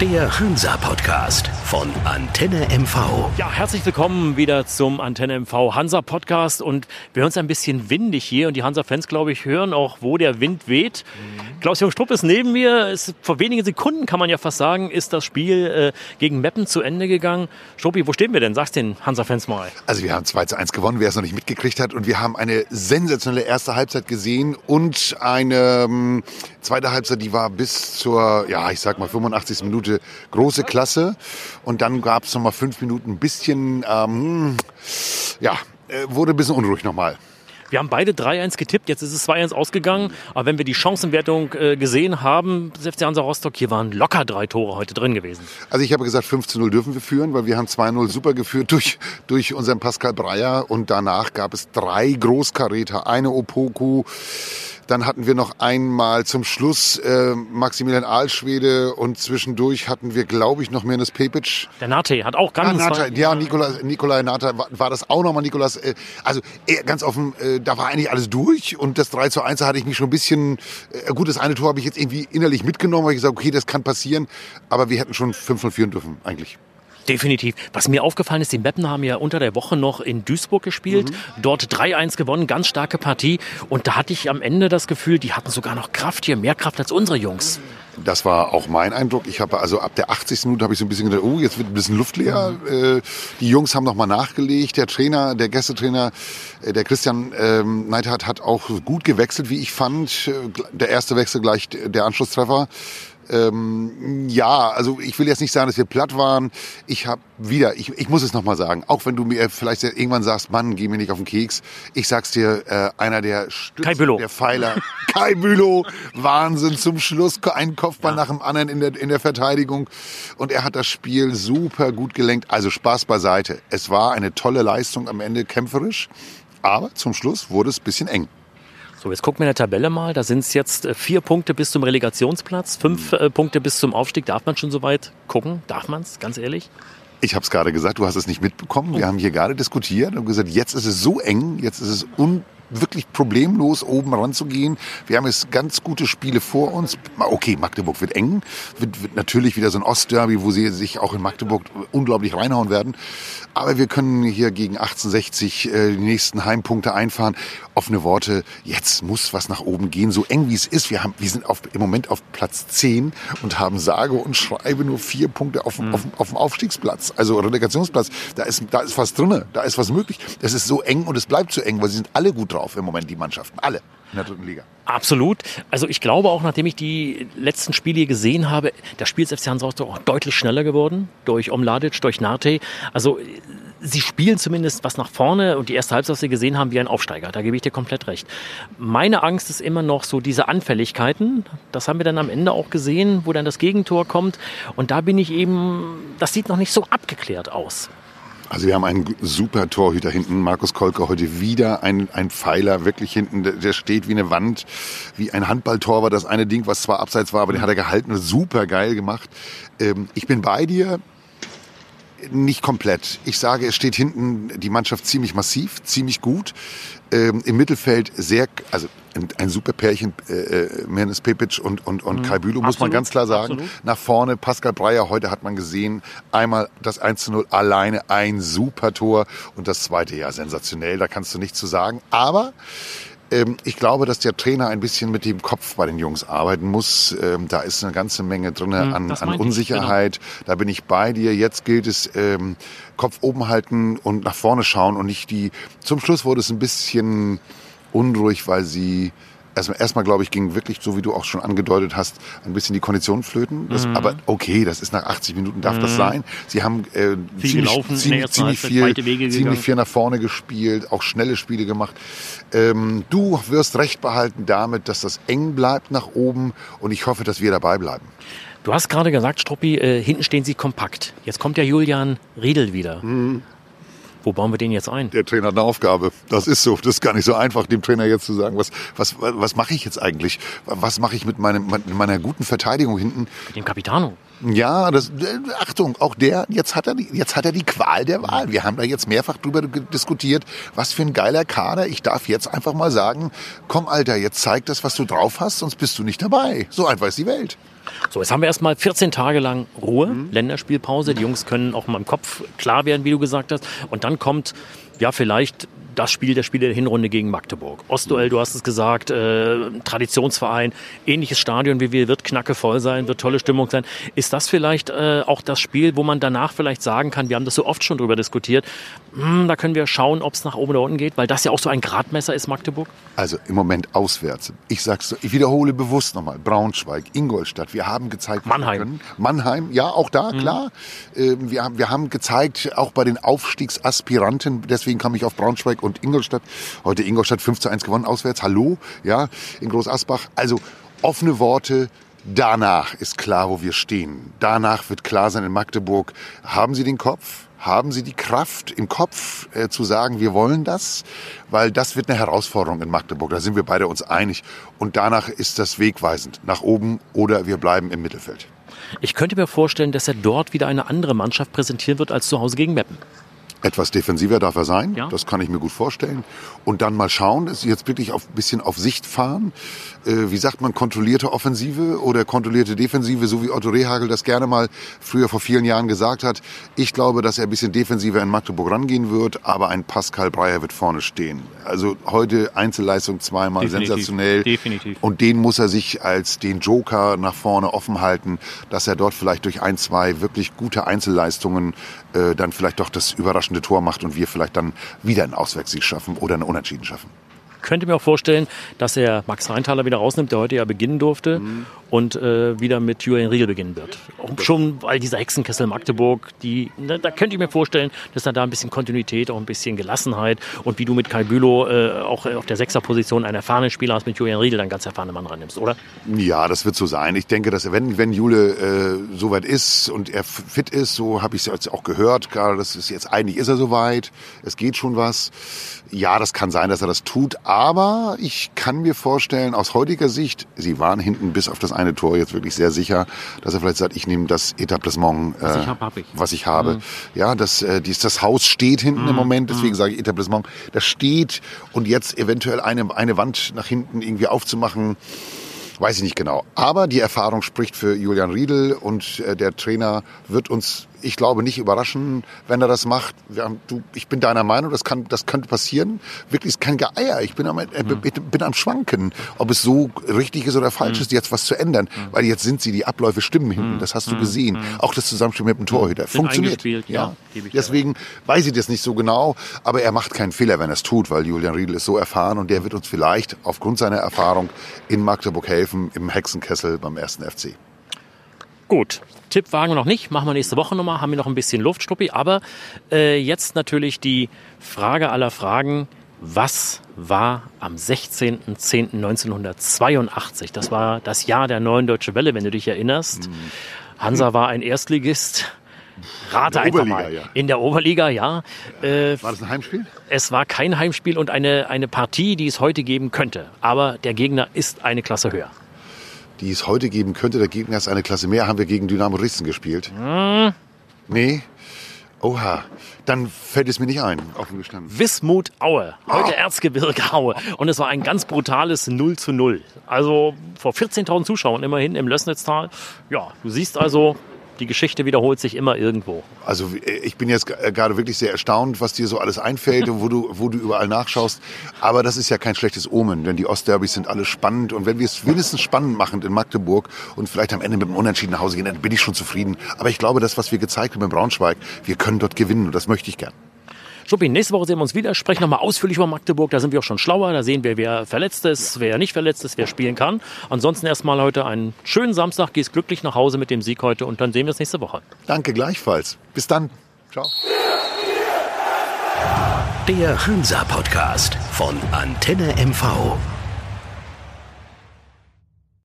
Der Hansa-Podcast von Antenne MV. Ja, herzlich willkommen wieder zum Antenne MV Hansa-Podcast. Und wir hören es ein bisschen windig hier. Und die Hansa-Fans, glaube ich, hören auch, wo der Wind weht. Mhm. Klaus-Jürgen Strupp ist neben mir. Es, vor wenigen Sekunden, kann man ja fast sagen, ist das Spiel äh, gegen Meppen zu Ende gegangen. Struppi, wo stehen wir denn? Sag's den Hansa-Fans mal. Also wir haben 2 zu 1 gewonnen, wer es noch nicht mitgekriegt hat. Und wir haben eine sensationelle erste Halbzeit gesehen und eine ähm, zweite Halbzeit, die war bis zur, ja, ich sag mal 85. Minute Minute große Klasse. Und dann gab es nochmal fünf Minuten ein bisschen, ähm, ja, äh, wurde ein bisschen unruhig nochmal. Wir haben beide 3-1 getippt, jetzt ist es 2-1 ausgegangen. Aber wenn wir die Chancenwertung äh, gesehen haben, des FC Hansa Rostock, hier waren locker drei Tore heute drin gewesen. Also ich habe gesagt, 5 0 dürfen wir führen, weil wir haben 2-0 super geführt durch, durch unseren Pascal Breyer. Und danach gab es drei Großkaräter, eine Opoku, dann hatten wir noch einmal zum Schluss äh, Maximilian Aalschwede und zwischendurch hatten wir, glaube ich, noch Menes Pepic. Der Nate hat auch ganz... Ah, Nate, ja, Nikola, Nikolai Nate war, war das auch nochmal, Nikolas. Äh, also äh, ganz offen, äh, da war eigentlich alles durch und das 3 zu 1 hatte ich mich schon ein bisschen... Äh, gut, das eine Tor habe ich jetzt irgendwie innerlich mitgenommen, weil ich gesagt okay, das kann passieren, aber wir hätten schon 5 führen dürfen eigentlich. Definitiv. Was mir aufgefallen ist, die Meppen haben ja unter der Woche noch in Duisburg gespielt, mhm. dort 3-1 gewonnen, ganz starke Partie. Und da hatte ich am Ende das Gefühl, die hatten sogar noch Kraft hier, mehr Kraft als unsere Jungs. Das war auch mein Eindruck. Ich habe also ab der 80. Minute habe ich so ein bisschen gedacht, oh, jetzt wird ein bisschen Luft leer. Mhm. die Jungs haben noch mal nachgelegt. Der Trainer, der Gästetrainer, äh, der Christian ähm, Neidhardt hat auch gut gewechselt, wie ich fand. Äh, der erste Wechsel gleich der Anschlusstreffer. Ähm, ja, also ich will jetzt nicht sagen, dass wir platt waren. Ich habe wieder, ich, ich muss es nochmal sagen, auch wenn du mir vielleicht irgendwann sagst, Mann, geh mir nicht auf den Keks. Ich sag's dir, äh, einer der Stützen, der Pfeiler, Kai Bülow, Wahnsinn zum Schluss, ein Kopfball ja. nach dem anderen in der, in der Verteidigung. Und er hat das Spiel super gut gelenkt. Also Spaß beiseite. Es war eine tolle Leistung am Ende kämpferisch. Aber zum Schluss wurde es ein bisschen eng. So, jetzt gucken wir in der Tabelle mal. Da sind es jetzt äh, vier Punkte bis zum Relegationsplatz, fünf äh, Punkte bis zum Aufstieg. Darf man schon so weit gucken? Darf man es, ganz ehrlich? Ich habe es gerade gesagt, du hast es nicht mitbekommen. Wir oh. haben hier gerade diskutiert und gesagt, jetzt ist es so eng, jetzt ist es un wirklich problemlos oben ranzugehen. Wir haben jetzt ganz gute Spiele vor uns. Okay, Magdeburg wird eng, wird, wird natürlich wieder so ein Ostderby, wo sie sich auch in Magdeburg unglaublich reinhauen werden. Aber wir können hier gegen 1860 äh, die nächsten Heimpunkte einfahren. Offene Worte, jetzt muss was nach oben gehen, so eng wie es ist. Wir, haben, wir sind auf, im Moment auf Platz 10 und haben sage und schreibe nur vier Punkte auf, mhm. auf, auf dem Aufstiegsplatz, also Relegationsplatz. Da ist, da ist was drinne, da ist was möglich. Es ist so eng und es bleibt so eng, weil sie sind alle gut drauf drauf im Moment, die Mannschaften. Alle in der dritten Liga. Absolut. Also ich glaube auch, nachdem ich die letzten Spiele gesehen habe, das Spiel des FC Hansa auch deutlich schneller geworden. Durch Omladic, durch Nate. Also sie spielen zumindest was nach vorne und die erste Halbzeit, was sie gesehen haben, wie ein Aufsteiger. Da gebe ich dir komplett recht. Meine Angst ist immer noch so diese Anfälligkeiten. Das haben wir dann am Ende auch gesehen, wo dann das Gegentor kommt. Und da bin ich eben, das sieht noch nicht so abgeklärt aus. Also wir haben einen super Torhüter hinten, Markus Kolke, heute wieder ein, ein Pfeiler wirklich hinten, der, steht wie eine Wand, wie ein Handballtor war das eine Ding, was zwar abseits war, aber den hat er gehalten, super geil gemacht. Ähm, ich bin bei dir, nicht komplett. Ich sage, es steht hinten die Mannschaft ziemlich massiv, ziemlich gut. Ähm, Im Mittelfeld sehr, also ein, ein super Pärchen, äh, äh Mernes Pepic und, und, und mhm. Kai Bülow, muss man ganz klar sagen. Absolut. Nach vorne, Pascal Breyer, heute hat man gesehen, einmal das 1 zu 0 alleine, ein super Tor und das zweite ja sensationell, da kannst du nichts zu sagen. Aber ich glaube, dass der Trainer ein bisschen mit dem Kopf bei den Jungs arbeiten muss. Ähm, da ist eine ganze Menge drin hm, an, an Unsicherheit. Ich, genau. Da bin ich bei dir. Jetzt gilt es, ähm, Kopf oben halten und nach vorne schauen und nicht die. Zum Schluss wurde es ein bisschen unruhig, weil sie erstmal, erstmal glaube ich, ging wirklich, so wie du auch schon angedeutet hast, ein bisschen die Kondition flöten. Das, mhm. Aber okay, das ist nach 80 Minuten, darf mhm. das sein. Sie haben äh, viel ziemlich, gelaufen, ziemlich, ziemlich, viel, ziemlich viel nach vorne gespielt, auch schnelle Spiele gemacht. Ähm, du wirst recht behalten damit, dass das eng bleibt nach oben und ich hoffe, dass wir dabei bleiben. Du hast gerade gesagt, Struppi, äh, hinten stehen sie kompakt. Jetzt kommt ja Julian Riedel wieder. Mhm. Wo bauen wir den jetzt ein? Der Trainer hat eine Aufgabe. Das ist so. Das ist gar nicht so einfach, dem Trainer jetzt zu sagen, was, was, was mache ich jetzt eigentlich? Was mache ich mit, meinem, mit meiner guten Verteidigung hinten? Mit dem Capitano. Ja, das, äh, Achtung, auch der, jetzt hat er die, jetzt hat er die Qual der Wahl. Wir haben da jetzt mehrfach drüber diskutiert, was für ein geiler Kader. Ich darf jetzt einfach mal sagen, komm Alter, jetzt zeig das, was du drauf hast, sonst bist du nicht dabei. So einfach ist die Welt. So, jetzt haben wir erstmal 14 Tage lang Ruhe, mhm. Länderspielpause. Die Jungs können auch mal im Kopf klar werden, wie du gesagt hast. Und dann kommt ja vielleicht das Spiel der Spiele der Hinrunde gegen Magdeburg. Ostduell, du hast es gesagt, äh, Traditionsverein, ähnliches Stadion wie wir, wird knackevoll sein, wird tolle Stimmung sein. Ist das vielleicht äh, auch das Spiel, wo man danach vielleicht sagen kann, wir haben das so oft schon drüber diskutiert, mh, hm, da können wir schauen, ob es nach oben oder unten geht, weil das ja auch so ein Gradmesser ist, Magdeburg? Also im Moment auswärts. Ich sag's, ich wiederhole bewusst nochmal, Braunschweig, Ingolstadt, wir haben gezeigt, Mannheim. Mannheim, ja, auch da, mhm. klar. Äh, wir, haben, wir haben gezeigt, auch bei den Aufstiegsaspiranten, deswegen kam ich auf Braunschweig und Ingolstadt. Heute Ingolstadt 5 zu 1 gewonnen auswärts. Hallo, ja, in Groß Asbach. Also offene Worte. Danach ist klar, wo wir stehen. Danach wird klar sein in Magdeburg. Haben Sie den Kopf? Haben Sie die Kraft im Kopf äh, zu sagen, wir wollen das? Weil das wird eine Herausforderung in Magdeburg. Da sind wir beide uns einig. Und danach ist das wegweisend. Nach oben oder wir bleiben im Mittelfeld. Ich könnte mir vorstellen, dass er dort wieder eine andere Mannschaft präsentieren wird als zu Hause gegen Meppen. Etwas defensiver darf er sein, ja. das kann ich mir gut vorstellen. Und dann mal schauen, ist jetzt wirklich auf, bisschen auf Sicht fahren. Äh, wie sagt man, kontrollierte Offensive oder kontrollierte Defensive, so wie Otto Rehagel das gerne mal früher vor vielen Jahren gesagt hat. Ich glaube, dass er ein bisschen defensiver in Magdeburg rangehen wird, aber ein Pascal Breyer wird vorne stehen. Also heute Einzelleistung zweimal Definitiv. sensationell. Definitiv. Und den muss er sich als den Joker nach vorne offen halten, dass er dort vielleicht durch ein, zwei wirklich gute Einzelleistungen äh, dann vielleicht doch das überraschende Tor macht und wir vielleicht dann wieder einen Auswechsel schaffen oder einen Unentschieden schaffen könnte mir auch vorstellen, dass er Max Reintaler wieder rausnimmt, der heute ja beginnen durfte. Mhm und äh, wieder mit Julian Riegel beginnen wird. Auch schon, weil dieser Hexenkessel Magdeburg, die, da, da könnte ich mir vorstellen, dass da, da ein bisschen Kontinuität, auch ein bisschen Gelassenheit und wie du mit Kai Bülow äh, auch auf der Sechserposition einen erfahrenen Spieler hast, mit Julian Riegel dann ganz erfahrenen Mann rannimmst, oder? Ja, das wird so sein. Ich denke, dass wenn, wenn Jule äh, soweit ist und er fit ist, so habe ich es jetzt auch gehört, gerade das ist jetzt eigentlich ist er soweit, es geht schon was. Ja, das kann sein, dass er das tut, aber ich kann mir vorstellen, aus heutiger Sicht, sie waren hinten bis auf das eine Tor jetzt wirklich sehr sicher, dass er vielleicht sagt, ich nehme das Etablissement, was ich, hab, hab ich. Was ich habe. Mhm. Ja, das, äh, dies, das Haus steht hinten mhm. im Moment, deswegen mhm. sage ich Etablissement. Das steht und jetzt eventuell eine, eine Wand nach hinten irgendwie aufzumachen, weiß ich nicht genau. Aber die Erfahrung spricht für Julian Riedel und äh, der Trainer wird uns ich glaube, nicht überraschen, wenn er das macht. Haben, du, ich bin deiner Meinung, das, kann, das könnte passieren. Wirklich ist kein Geier. Ich bin am, äh, mhm. bin am Schwanken, ob es so richtig ist oder falsch mhm. ist, jetzt was zu ändern. Mhm. Weil jetzt sind sie, die Abläufe stimmen hinten. Mhm. Das hast du mhm. gesehen. Mhm. Auch das Zusammenspiel mit dem Torhüter. Funktioniert. Ja. ja. Deswegen weiß ich das nicht so genau. Aber er macht keinen Fehler, wenn er es tut, weil Julian Riedel ist so erfahren und der wird uns vielleicht aufgrund seiner Erfahrung in Magdeburg helfen, im Hexenkessel beim ersten FC. Gut, Tipp wagen wir noch nicht, machen wir nächste Woche nochmal, haben wir noch ein bisschen Luft, Struppi. Aber äh, jetzt natürlich die Frage aller Fragen. Was war am 16.10.1982? Das war das Jahr der neuen Deutsche Welle, wenn du dich erinnerst. Mhm. Hansa war ein Erstligist. Rate einfach Oberliga, mal. Ja. In der Oberliga, ja. Äh, war das ein Heimspiel? Es war kein Heimspiel und eine, eine Partie, die es heute geben könnte. Aber der Gegner ist eine Klasse höher die es heute geben könnte. Der Gegner ist eine Klasse mehr. Haben wir gegen Dynamo Dresden gespielt? Hm. Nee. Oha, dann fällt es mir nicht ein, offen gestanden. Wismut Aue, heute oh. Erzgebirge Aue. Und es war ein ganz brutales 0 zu 0. Also vor 14.000 Zuschauern immerhin im Lößnitztal. Ja, du siehst also, die Geschichte wiederholt sich immer irgendwo. Also ich bin jetzt gerade wirklich sehr erstaunt, was dir so alles einfällt und wo du, wo du überall nachschaust. Aber das ist ja kein schlechtes Omen, denn die Ostderbys sind alle spannend. Und wenn wir es wenigstens spannend machen in Magdeburg und vielleicht am Ende mit dem Unentschieden nach Hause gehen, dann bin ich schon zufrieden. Aber ich glaube, das, was wir gezeigt haben in Braunschweig, wir können dort gewinnen und das möchte ich gern. Schuppi, nächste Woche sehen wir uns wieder, sprechen nochmal ausführlich über Magdeburg. Da sind wir auch schon schlauer. Da sehen wir, wer verletzt ist, ja. wer nicht verletzt ist, wer spielen kann. Ansonsten erstmal heute einen schönen Samstag. Gehst glücklich nach Hause mit dem Sieg heute und dann sehen wir uns nächste Woche. Danke gleichfalls. Bis dann. Ciao. Der Hansa Podcast von Antenne MV.